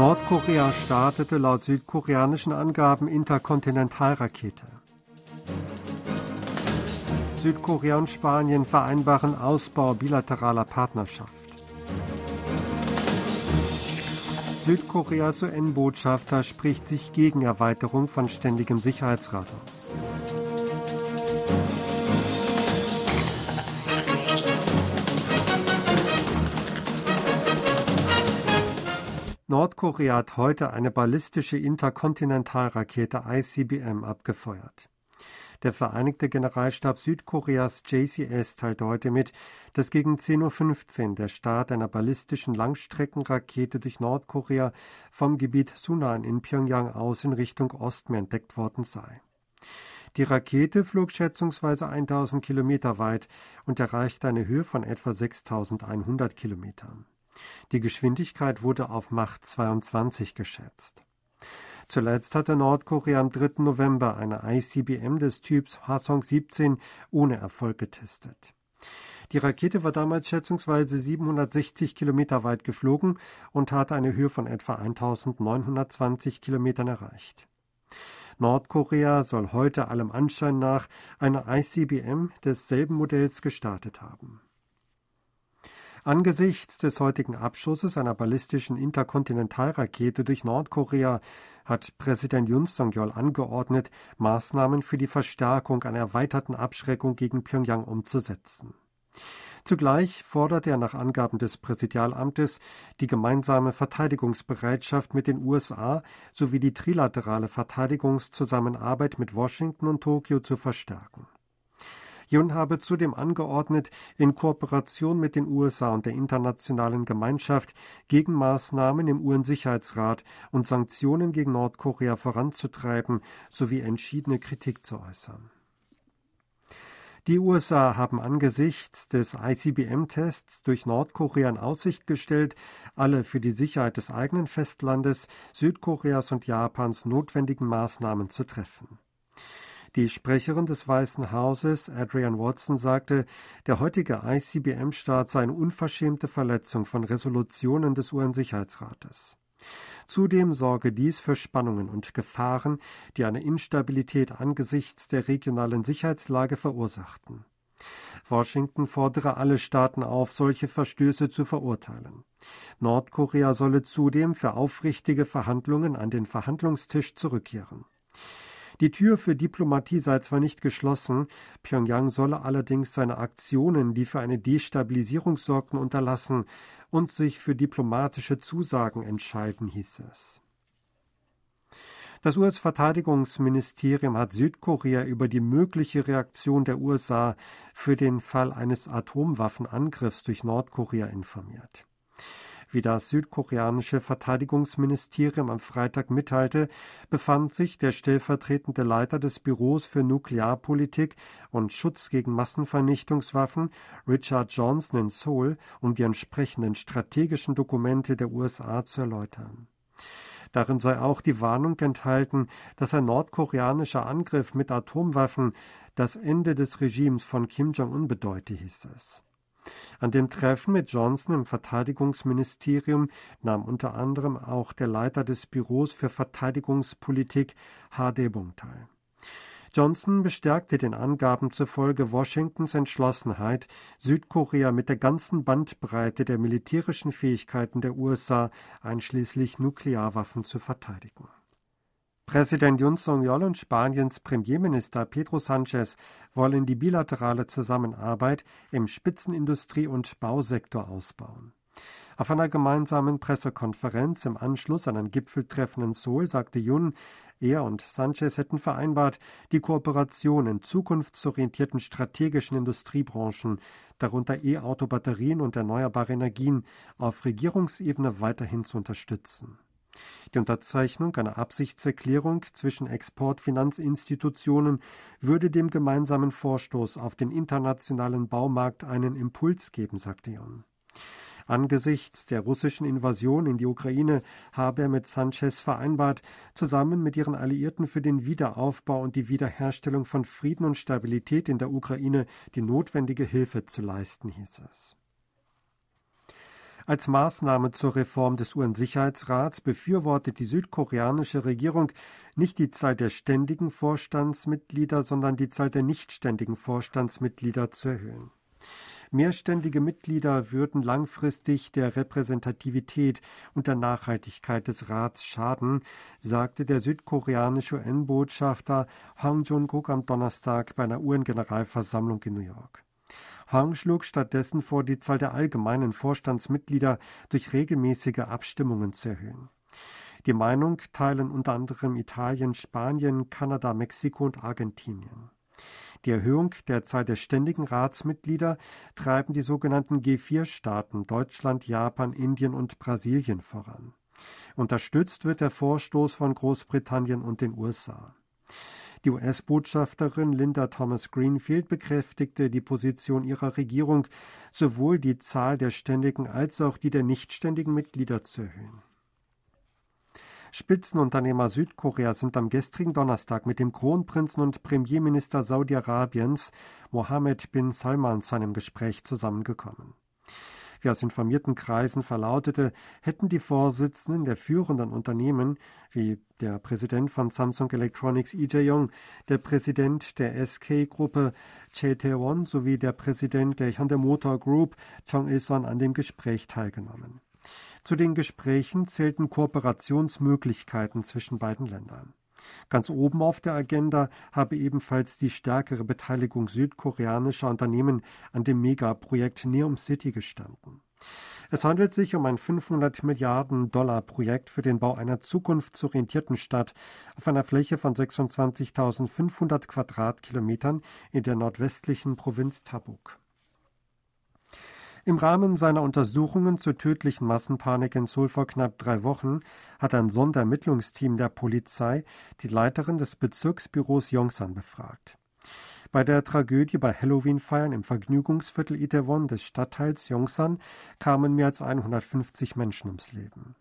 Nordkorea startete laut südkoreanischen Angaben Interkontinentalrakete. Südkorea und Spanien vereinbaren Ausbau bilateraler Partnerschaft. Südkoreas UN-Botschafter spricht sich gegen Erweiterung von ständigem Sicherheitsrat aus. Nordkorea hat heute eine ballistische Interkontinentalrakete ICBM abgefeuert. Der Vereinigte Generalstab Südkoreas JCS teilte heute mit, dass gegen 10.15 Uhr der Start einer ballistischen Langstreckenrakete durch Nordkorea vom Gebiet Sunan in Pyongyang aus in Richtung Osten entdeckt worden sei. Die Rakete flog schätzungsweise 1000 Kilometer weit und erreichte eine Höhe von etwa 6100 Kilometern. Die Geschwindigkeit wurde auf Macht 22 geschätzt. Zuletzt hatte Nordkorea am 3. November eine ICBM des Typs Hwasong 17 ohne Erfolg getestet. Die Rakete war damals schätzungsweise 760 Kilometer weit geflogen und hatte eine Höhe von etwa 1920 Kilometern erreicht. Nordkorea soll heute allem Anschein nach eine ICBM desselben Modells gestartet haben. Angesichts des heutigen Abschusses einer ballistischen Interkontinentalrakete durch Nordkorea hat Präsident Yun Song-yeol angeordnet, Maßnahmen für die Verstärkung einer erweiterten Abschreckung gegen Pyongyang umzusetzen. Zugleich fordert er nach Angaben des Präsidialamtes die gemeinsame Verteidigungsbereitschaft mit den USA sowie die trilaterale Verteidigungszusammenarbeit mit Washington und Tokio zu verstärken. Jun habe zudem angeordnet, in Kooperation mit den USA und der internationalen Gemeinschaft Gegenmaßnahmen im UN-Sicherheitsrat und Sanktionen gegen Nordkorea voranzutreiben sowie entschiedene Kritik zu äußern. Die USA haben angesichts des ICBM-Tests durch Nordkorea in Aussicht gestellt, alle für die Sicherheit des eigenen Festlandes, Südkoreas und Japans notwendigen Maßnahmen zu treffen. Die Sprecherin des Weißen Hauses, Adrian Watson, sagte, der heutige ICBM-Start sei eine unverschämte Verletzung von Resolutionen des UN-Sicherheitsrates. Zudem sorge dies für Spannungen und Gefahren, die eine Instabilität angesichts der regionalen Sicherheitslage verursachten. Washington fordere alle Staaten auf, solche Verstöße zu verurteilen. Nordkorea solle zudem für aufrichtige Verhandlungen an den Verhandlungstisch zurückkehren. Die Tür für Diplomatie sei zwar nicht geschlossen, Pyongyang solle allerdings seine Aktionen, die für eine Destabilisierung sorgten, unterlassen und sich für diplomatische Zusagen entscheiden, hieß es. Das US-Verteidigungsministerium hat Südkorea über die mögliche Reaktion der USA für den Fall eines Atomwaffenangriffs durch Nordkorea informiert. Wie das südkoreanische Verteidigungsministerium am Freitag mitteilte, befand sich der stellvertretende Leiter des Büros für Nuklearpolitik und Schutz gegen Massenvernichtungswaffen, Richard Johnson, in Seoul, um die entsprechenden strategischen Dokumente der USA zu erläutern. Darin sei auch die Warnung enthalten, dass ein nordkoreanischer Angriff mit Atomwaffen das Ende des Regimes von Kim Jong-un bedeute, hieß es. An dem Treffen mit Johnson im Verteidigungsministerium nahm unter anderem auch der Leiter des Büros für Verteidigungspolitik H.D. Bung teil. Johnson bestärkte den Angaben zufolge Washingtons Entschlossenheit, Südkorea mit der ganzen Bandbreite der militärischen Fähigkeiten der USA einschließlich Nuklearwaffen zu verteidigen. Präsident Yun Song-yeol und Spaniens Premierminister Pedro Sánchez wollen die bilaterale Zusammenarbeit im Spitzenindustrie- und Bausektor ausbauen. Auf einer gemeinsamen Pressekonferenz im Anschluss an ein Gipfeltreffen in Seoul sagte Yun, er und Sanchez hätten vereinbart, die Kooperation in zukunftsorientierten strategischen Industriebranchen, darunter E-Auto-Batterien und erneuerbare Energien, auf Regierungsebene weiterhin zu unterstützen. Die Unterzeichnung einer Absichtserklärung zwischen Exportfinanzinstitutionen würde dem gemeinsamen Vorstoß auf den internationalen Baumarkt einen Impuls geben, sagte Jon. Angesichts der russischen Invasion in die Ukraine habe er mit Sanchez vereinbart, zusammen mit ihren Alliierten für den Wiederaufbau und die Wiederherstellung von Frieden und Stabilität in der Ukraine die notwendige Hilfe zu leisten, hieß es. Als Maßnahme zur Reform des UN-Sicherheitsrats befürwortet die südkoreanische Regierung nicht die Zahl der ständigen Vorstandsmitglieder, sondern die Zahl der nichtständigen Vorstandsmitglieder zu erhöhen. Mehrständige Mitglieder würden langfristig der Repräsentativität und der Nachhaltigkeit des Rats schaden, sagte der südkoreanische UN-Botschafter Hang Jun-guk am Donnerstag bei einer UN-Generalversammlung in New York. Hang schlug stattdessen vor, die Zahl der allgemeinen Vorstandsmitglieder durch regelmäßige Abstimmungen zu erhöhen. Die Meinung teilen unter anderem Italien, Spanien, Kanada, Mexiko und Argentinien. Die Erhöhung der Zahl der ständigen Ratsmitglieder treiben die sogenannten G4-Staaten Deutschland, Japan, Indien und Brasilien voran. Unterstützt wird der Vorstoß von Großbritannien und den USA. Die US-Botschafterin Linda Thomas Greenfield bekräftigte die Position ihrer Regierung, sowohl die Zahl der ständigen als auch die der nichtständigen Mitglieder zu erhöhen. Spitzenunternehmer Südkoreas sind am gestrigen Donnerstag mit dem Kronprinzen und Premierminister Saudi-Arabiens Mohammed bin Salman zu einem Gespräch zusammengekommen. Wie aus informierten Kreisen verlautete, hätten die Vorsitzenden der führenden Unternehmen, wie der Präsident von Samsung Electronics Lee Jae-yong, der Präsident der SK-Gruppe Chae Tae-won sowie der Präsident der Hyundai Motor Group Chong Il-son an dem Gespräch teilgenommen. Zu den Gesprächen zählten Kooperationsmöglichkeiten zwischen beiden Ländern. Ganz oben auf der Agenda habe ebenfalls die stärkere Beteiligung südkoreanischer Unternehmen an dem Megaprojekt Neom City gestanden. Es handelt sich um ein 500 Milliarden Dollar Projekt für den Bau einer zukunftsorientierten Stadt auf einer Fläche von 26.500 Quadratkilometern in der nordwestlichen Provinz Tabuk. Im Rahmen seiner Untersuchungen zur tödlichen Massenpanik in Seoul vor knapp drei Wochen hat ein Sonderermittlungsteam der Polizei die Leiterin des Bezirksbüros Yongsan befragt. Bei der Tragödie bei Halloween-Feiern im Vergnügungsviertel Itaewon des Stadtteils Yongsan kamen mehr als 150 Menschen ums Leben.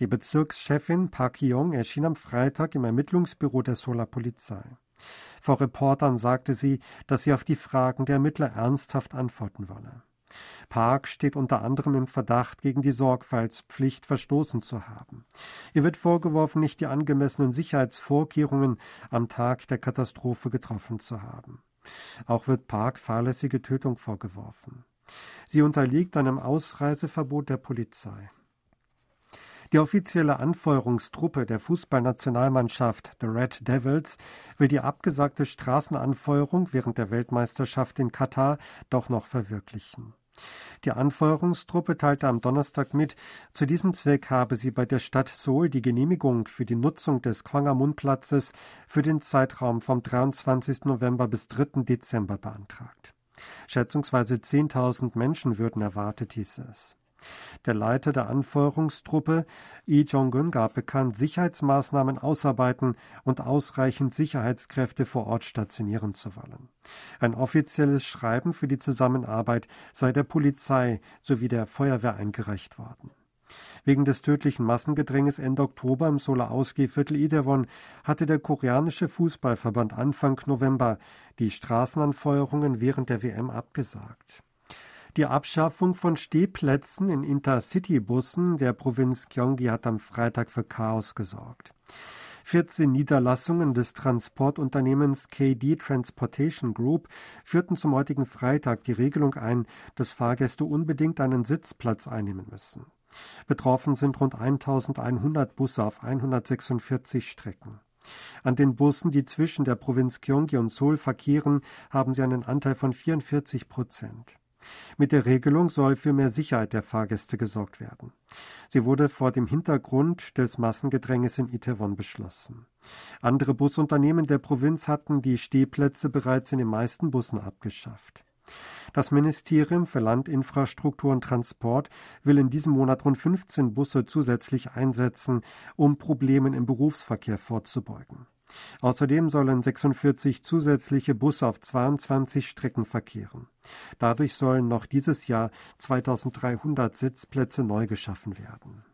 Die Bezirkschefin Park Yong erschien am Freitag im Ermittlungsbüro der Seouler Polizei. Vor Reportern sagte sie, dass sie auf die Fragen der Ermittler ernsthaft antworten wolle. Park steht unter anderem im Verdacht, gegen die Sorgfaltspflicht verstoßen zu haben. Ihr wird vorgeworfen, nicht die angemessenen Sicherheitsvorkehrungen am Tag der Katastrophe getroffen zu haben. Auch wird Park fahrlässige Tötung vorgeworfen. Sie unterliegt einem Ausreiseverbot der Polizei. Die offizielle Anfeuerungstruppe der Fußballnationalmannschaft The Red Devils will die abgesagte Straßenanfeuerung während der Weltmeisterschaft in Katar doch noch verwirklichen. Die Anfeuerungstruppe teilte am Donnerstag mit, zu diesem Zweck habe sie bei der Stadt Seoul die Genehmigung für die Nutzung des Kwangamun-Platzes für den Zeitraum vom 23. November bis 3. Dezember beantragt. Schätzungsweise 10.000 Menschen würden erwartet, hieß es. Der Leiter der Anfeuerungstruppe, Lee Jong-un, gab bekannt, Sicherheitsmaßnahmen ausarbeiten und ausreichend Sicherheitskräfte vor Ort stationieren zu wollen. Ein offizielles Schreiben für die Zusammenarbeit sei der Polizei sowie der Feuerwehr eingereicht worden. Wegen des tödlichen Massengedränges Ende Oktober im Solar Ausgehviertel Itaewon hatte der koreanische Fußballverband Anfang November die Straßenanfeuerungen während der WM abgesagt. Die Abschaffung von Stehplätzen in Intercity-Bussen der Provinz Gyeonggi hat am Freitag für Chaos gesorgt. 14 Niederlassungen des Transportunternehmens KD Transportation Group führten zum heutigen Freitag die Regelung ein, dass Fahrgäste unbedingt einen Sitzplatz einnehmen müssen. Betroffen sind rund 1100 Busse auf 146 Strecken. An den Bussen, die zwischen der Provinz Gyeonggi und Seoul verkehren, haben sie einen Anteil von 44 Prozent. Mit der Regelung soll für mehr Sicherheit der Fahrgäste gesorgt werden. Sie wurde vor dem Hintergrund des Massengedränges in Itaewon beschlossen. Andere Busunternehmen der Provinz hatten die Stehplätze bereits in den meisten Bussen abgeschafft. Das Ministerium für Landinfrastruktur und Transport will in diesem Monat rund 15 Busse zusätzlich einsetzen, um Problemen im Berufsverkehr vorzubeugen. Außerdem sollen 46 zusätzliche Busse auf 22 Strecken verkehren. Dadurch sollen noch dieses Jahr 2300 Sitzplätze neu geschaffen werden.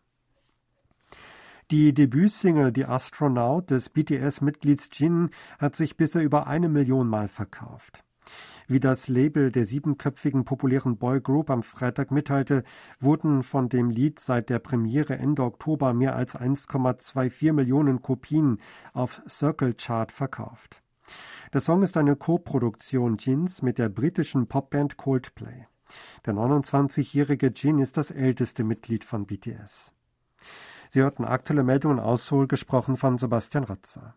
Die Debütsingle Die Astronaut des BTS-Mitglieds Jin hat sich bisher über eine Million Mal verkauft. Wie das Label der siebenköpfigen populären Boygroup am Freitag mitteilte, wurden von dem Lied seit der Premiere Ende Oktober mehr als 1,24 Millionen Kopien auf Circle Chart verkauft. Der Song ist eine Co-Produktion Jins mit der britischen Popband Coldplay. Der 29-jährige Jin ist das älteste Mitglied von BTS. Sie hörten aktuelle Meldungen aus Seoul, gesprochen von Sebastian Ratzer.